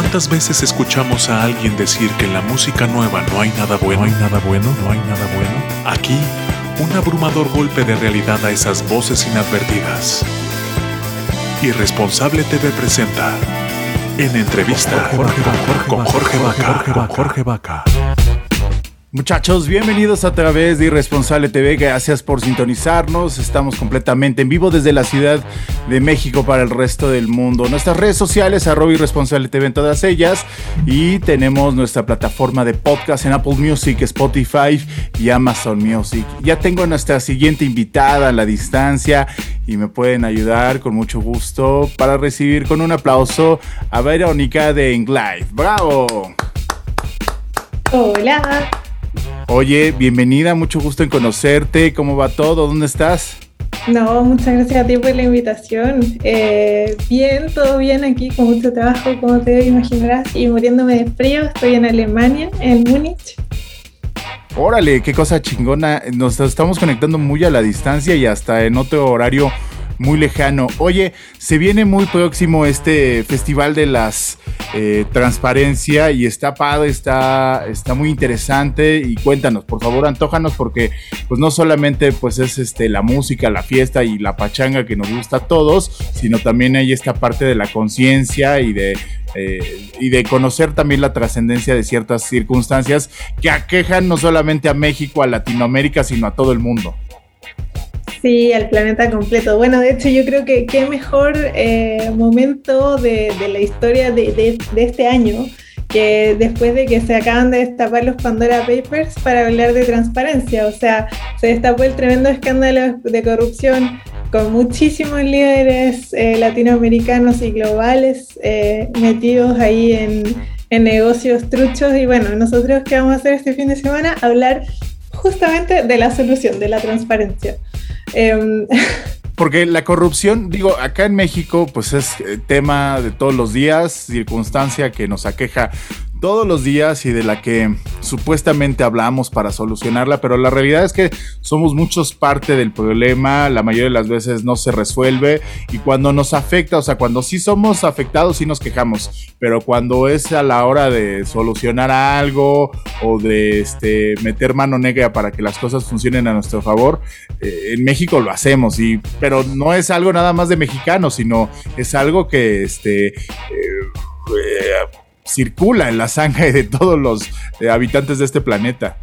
¿Cuántas veces escuchamos a alguien decir que en la música nueva no hay nada bueno, no hay nada bueno, no hay nada bueno? Aquí, un abrumador golpe de realidad a esas voces inadvertidas. Irresponsable TV presenta en entrevista con Jorge Vaca. Jorge Vaca. Muchachos, bienvenidos a través de Irresponsable TV. Gracias por sintonizarnos. Estamos completamente en vivo desde la Ciudad de México para el resto del mundo. Nuestras redes sociales, arroba Irresponsable TV en todas ellas. Y tenemos nuestra plataforma de podcast en Apple Music, Spotify y Amazon Music. Ya tengo a nuestra siguiente invitada a la distancia y me pueden ayudar con mucho gusto para recibir con un aplauso a Verónica de Englive. ¡Bravo! Hola. Oye, bienvenida, mucho gusto en conocerte. ¿Cómo va todo? ¿Dónde estás? No, muchas gracias a ti por la invitación. Eh, bien, todo bien aquí, con mucho trabajo, como te imaginarás, y muriéndome de frío. Estoy en Alemania, en Múnich. Órale, qué cosa chingona. Nos estamos conectando muy a la distancia y hasta en otro horario muy lejano. Oye, se viene muy próximo este Festival de las eh, Transparencia y está padre, está, está muy interesante y cuéntanos, por favor, antójanos porque pues no solamente pues es este, la música, la fiesta y la pachanga que nos gusta a todos, sino también hay esta parte de la conciencia y de eh, y de conocer también la trascendencia de ciertas circunstancias que aquejan no solamente a México, a Latinoamérica, sino a todo el mundo. Sí, al planeta completo. Bueno, de hecho yo creo que qué mejor eh, momento de, la historia de, este año que después de que se acaban de destapar los Pandora Papers para hablar de transparencia. O sea, se destapó el tremendo escándalo de corrupción con muchísimos líderes eh, latinoamericanos y globales eh, metidos ahí en, en negocios truchos. Y bueno, nosotros qué vamos a hacer este fin de semana? Hablar justamente de la solución, de la transparencia. Em, Porque la corrupción, digo, acá en México, pues es eh, tema de todos los días, circunstancia que nos aqueja todos los días y de la que supuestamente hablamos para solucionarla, pero la realidad es que somos muchos parte del problema, la mayoría de las veces no se resuelve y cuando nos afecta, o sea, cuando sí somos afectados sí nos quejamos, pero cuando es a la hora de solucionar algo o de este, meter mano negra para que las cosas funcionen a nuestro favor, eh, en México lo hacemos, y, pero no es algo nada más de mexicanos, sino es algo que este, eh, eh, circula en la sangre de todos los eh, habitantes de este planeta.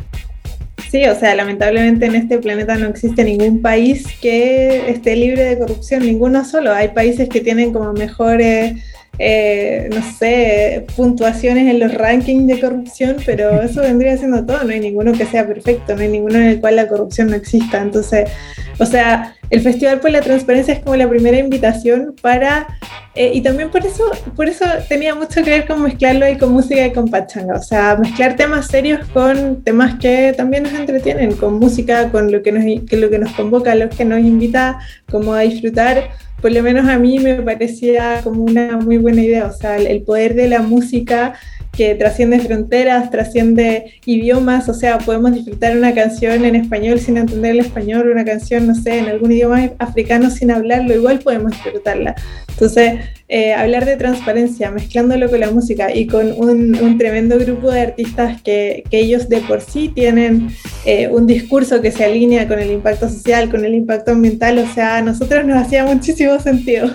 Sí, o sea, lamentablemente en este planeta no existe ningún país que esté libre de corrupción, ninguno solo. Hay países que tienen como mejores, eh, no sé, puntuaciones en los rankings de corrupción, pero eso vendría siendo todo. No hay ninguno que sea perfecto, no hay ninguno en el cual la corrupción no exista. Entonces, o sea, el Festival por la Transparencia es como la primera invitación para, eh, y también por eso, por eso tenía mucho que ver con mezclarlo ahí con música y con pachanga, o sea, mezclar temas serios con temas que también nos entretienen, con música, con lo que nos, que lo que nos convoca, lo que nos invita como a disfrutar, por lo menos a mí me parecía como una muy buena idea, o sea, el poder de la música que trasciende fronteras, trasciende idiomas, o sea, podemos disfrutar una canción en español sin entender el español, una canción, no sé, en algún idioma africano sin hablarlo, igual podemos disfrutarla. Entonces, eh, hablar de transparencia, mezclándolo con la música y con un, tremendo grupo de artistas que, ellos de por sí tienen eh, un discurso que se alinea con el impacto social, con el impacto ambiental, o sea, a nosotros nos hacía muchísimo sentido.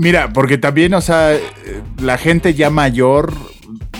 Mira, porque también, o sea, la gente ya mayor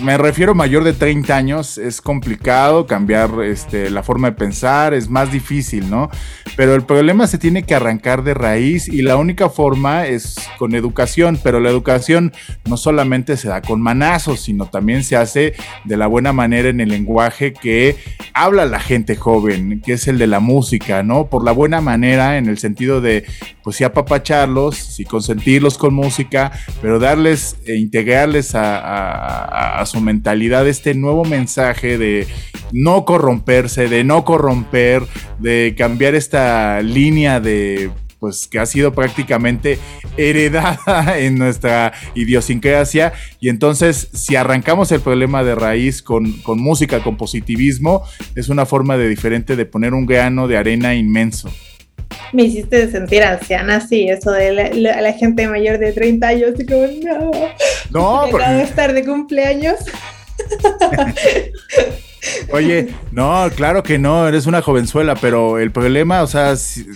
me refiero mayor de 30 años, es complicado cambiar este, la forma de pensar, es más difícil, ¿no? Pero el problema se tiene que arrancar de raíz y la única forma es con educación, pero la educación no solamente se da con manazos, sino también se hace de la buena manera en el lenguaje que habla la gente joven, que es el de la música, ¿no? Por la buena manera en el sentido de, pues sí apapacharlos, sí consentirlos con música, pero darles e integrarles a, a su mentalidad este nuevo mensaje de no corromperse, de no corromper, de cambiar esta línea de pues que ha sido prácticamente heredada en nuestra idiosincrasia. Y entonces, si arrancamos el problema de raíz con, con música, con positivismo, es una forma de diferente de poner un grano de arena inmenso. Me hiciste sentir anciana, sí, eso de la, gente mayor de 30 años, así como, no, no, de estar de cumpleaños. Oye, no, claro que no, eres una jovenzuela, pero el problema, o sea,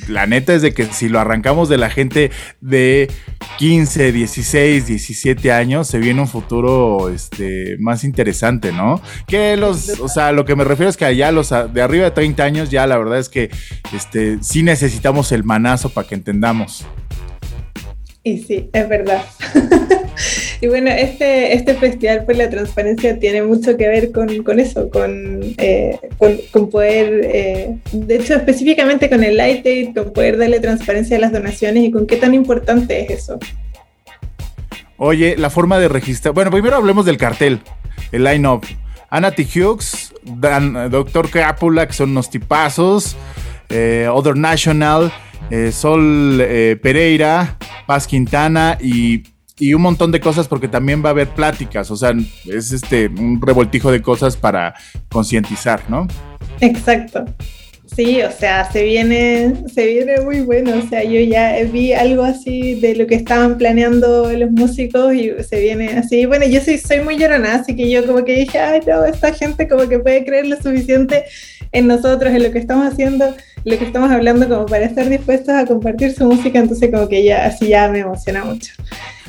la neta es de que si lo arrancamos de la gente de 15, 16, 17 años, se viene un futuro este, más interesante, ¿no? Que los, o sea, lo que me refiero es que allá los de arriba de 30 años, ya la verdad es que este, sí necesitamos el manazo para que entendamos. Y sí, es verdad. y bueno, este, este festival por la transparencia tiene mucho que ver con, eso, eh, con, con, poder, eh, de hecho específicamente con el Light con poder darle transparencia a las donaciones y con qué tan importante es eso. Oye, la forma de registrar. Bueno, primero hablemos del cartel, el line-up. Anna. Hughes, Dan, Dr. Capula, que son unos tipazos. Eh, Other National, eh, Sol eh, Pereira, Paz Quintana y, un montón de cosas porque también va a haber pláticas, o sea, es este un revoltijo de cosas para concientizar, ¿no? Exacto. Sí, o sea, se viene, se viene muy bueno. O sea, yo ya vi algo así de lo que estaban planeando los músicos y se viene así. Bueno, yo soy, soy muy llorona, así que yo como que dije, ay, no, esta gente como que puede creer lo suficiente en nosotros, en lo que estamos haciendo lo que estamos hablando como para estar dispuestos a compartir su música, entonces como que ya así ya me emociona mucho.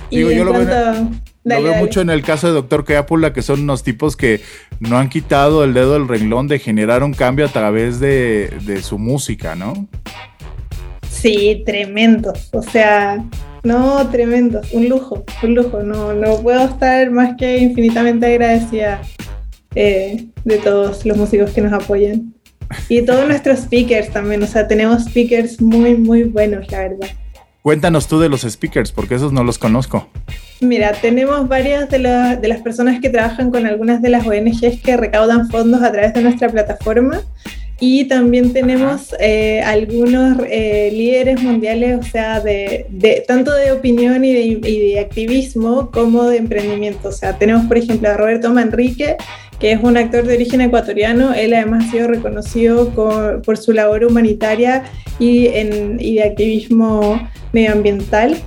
Y yo lo, veo, mucho en el caso de Doctor Keapula, que son unos tipos que no han quitado el dedo del renglón de generar un cambio a través de, de su música, ¿no? Sí, tremendo. O sea, no, tremendo. Un lujo, un lujo. No, no puedo estar más que infinitamente agradecida eh, de todos los músicos que nos apoyan. Y todos nuestros speakers también, o sea, tenemos speakers muy, muy buenos, la verdad. Cuéntanos tú de los speakers, porque esos no los conozco. Mira, tenemos varias de, de las personas que trabajan con algunas de las ONGs que recaudan fondos a través de nuestra plataforma. Y también tenemos eh, algunos eh, líderes mundiales, o sea, de, de tanto de opinión y de, y de, activismo como de emprendimiento. O sea, tenemos, por ejemplo, a Roberto Manrique, que es un actor de origen ecuatoriano. Él además ha sido reconocido por su labor humanitaria y, en, y de activismo medioambiental.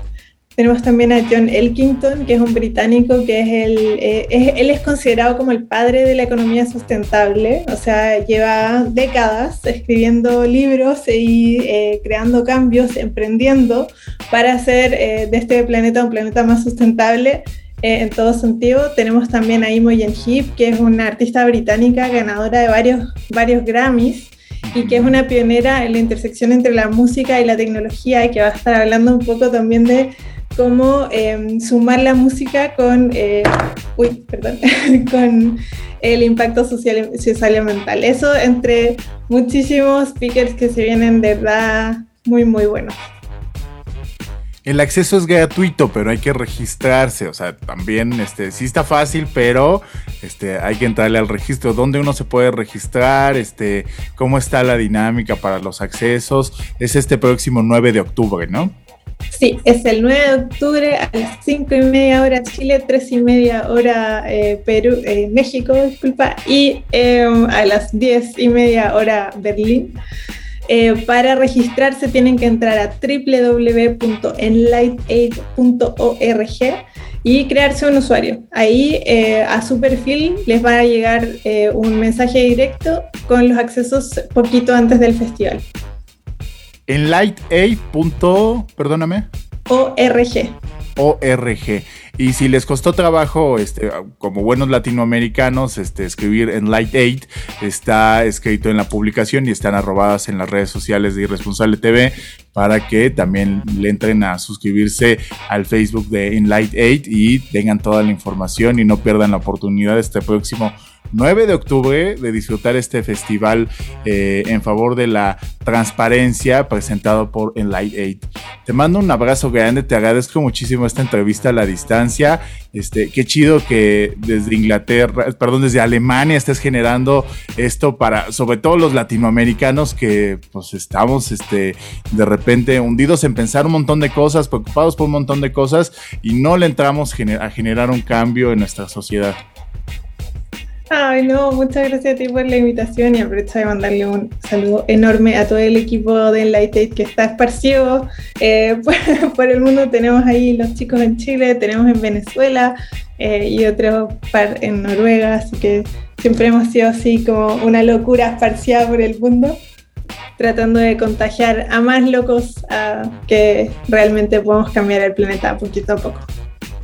Tenemos también a John Elkington, que es un británico que es el, eh, él es considerado como el padre de la economía sustentable, o sea, lleva décadas escribiendo libros y eh, creando cambios, emprendiendo para hacer eh, de este planeta un planeta más sustentable eh, en todo sentido. Tenemos también a Imogen Heap, que es una artista británica ganadora de varios, varios Grammys y que es una pionera en la intersección entre la música y la tecnología y que va a estar hablando un poco también de cómo em, sumar la música con, eh, uy, perdón, con el impacto social, social y mental. Eso entre muchísimos speakers que se vienen de verdad muy, muy buenos. El acceso es gratuito, pero hay que registrarse. O sea, también este, sí está fácil, pero este, hay que entrarle al registro. ¿Dónde uno se puede registrar? Este, ¿Cómo está la dinámica para los accesos? Es este próximo 9 de octubre, ¿no? Sí, es el 9 de octubre a las 5 y media hora Chile, 3 y media hora eh, Perú, eh, México, disculpa, y eh, a las 10 y media hora Berlín. Para registrarse tienen que entrar a www.enlightaid.org y crearse un usuario. Ahí a su perfil les va a llegar un mensaje directo con los accesos poquito antes del festival. Enlightaid. perdóname. ORG. ORG. Y si les costó trabajo, este, como buenos latinoamericanos, este, escribir en Light 8, está escrito en la publicación y están arrobadas en las redes sociales de Irresponsable TV para que también le entren a suscribirse al Facebook de Enlight 8 y tengan toda la información y no pierdan la oportunidad este próximo 9 de octubre de disfrutar este festival eh, en favor de la transparencia presentado por Enlight 8. Te mando un abrazo grande, te agradezco muchísimo esta entrevista a la distancia. Este, qué chido que desde Inglaterra, perdón, desde Alemania estés generando esto para, sobre todo los latinoamericanos que pues estamos este, de repente hundidos en pensar un montón de cosas, preocupados por un montón de cosas y no le entramos a generar un cambio en nuestra sociedad. Ay, no, muchas gracias a ti por la invitación y aprovecho de mandarle un saludo enorme a todo el equipo de Enlighted que está esparcido eh, por, el mundo. Tenemos ahí los chicos en Chile, tenemos en Venezuela eh, y otro par en Noruega, así que siempre hemos sido así como una locura esparcida por el mundo, tratando de contagiar a más locos a que realmente podamos cambiar el planeta poquito a poco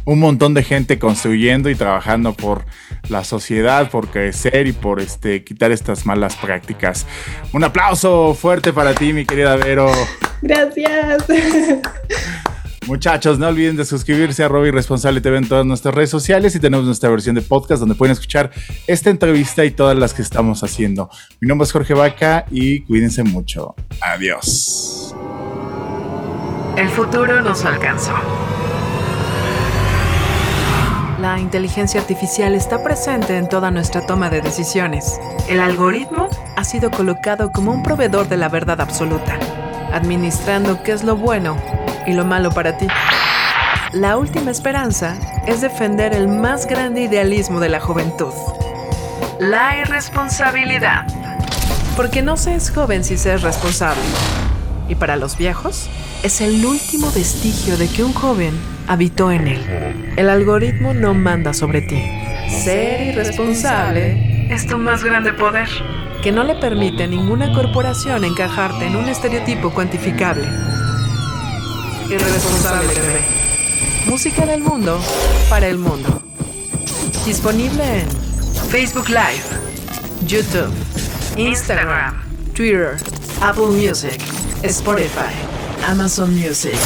un montón de gente construyendo y trabajando por la sociedad, por crecer y por este, quitar estas malas prácticas. Un aplauso fuerte para ti, mi querida Vero. Gracias. Muchachos, no olviden de suscribirse a Robbie Responsable TV en todas nuestras redes sociales y tenemos nuestra versión de podcast donde pueden escuchar esta entrevista y todas las que estamos haciendo. Mi nombre es Jorge Vaca y cuídense mucho. Adiós. El futuro nos alcanzó. La inteligencia artificial está presente en toda nuestra toma de decisiones. El algoritmo ha sido colocado como un proveedor de la verdad absoluta, administrando qué es lo bueno y lo malo para ti. La última esperanza es defender el más grande idealismo de la juventud. La irresponsabilidad. Porque no se es joven si se es responsable. Y para los viejos, es el último vestigio de que un joven habitó en él. El algoritmo no manda sobre ti. Ser irresponsable es tu más grande poder, que no le permite a ninguna corporación encajarte en un estereotipo cuantificable. Irresponsable TV. Música del mundo para el mundo. Disponible en Facebook Live, YouTube, Instagram, Twitter, Apple Music, Spotify, Amazon Music.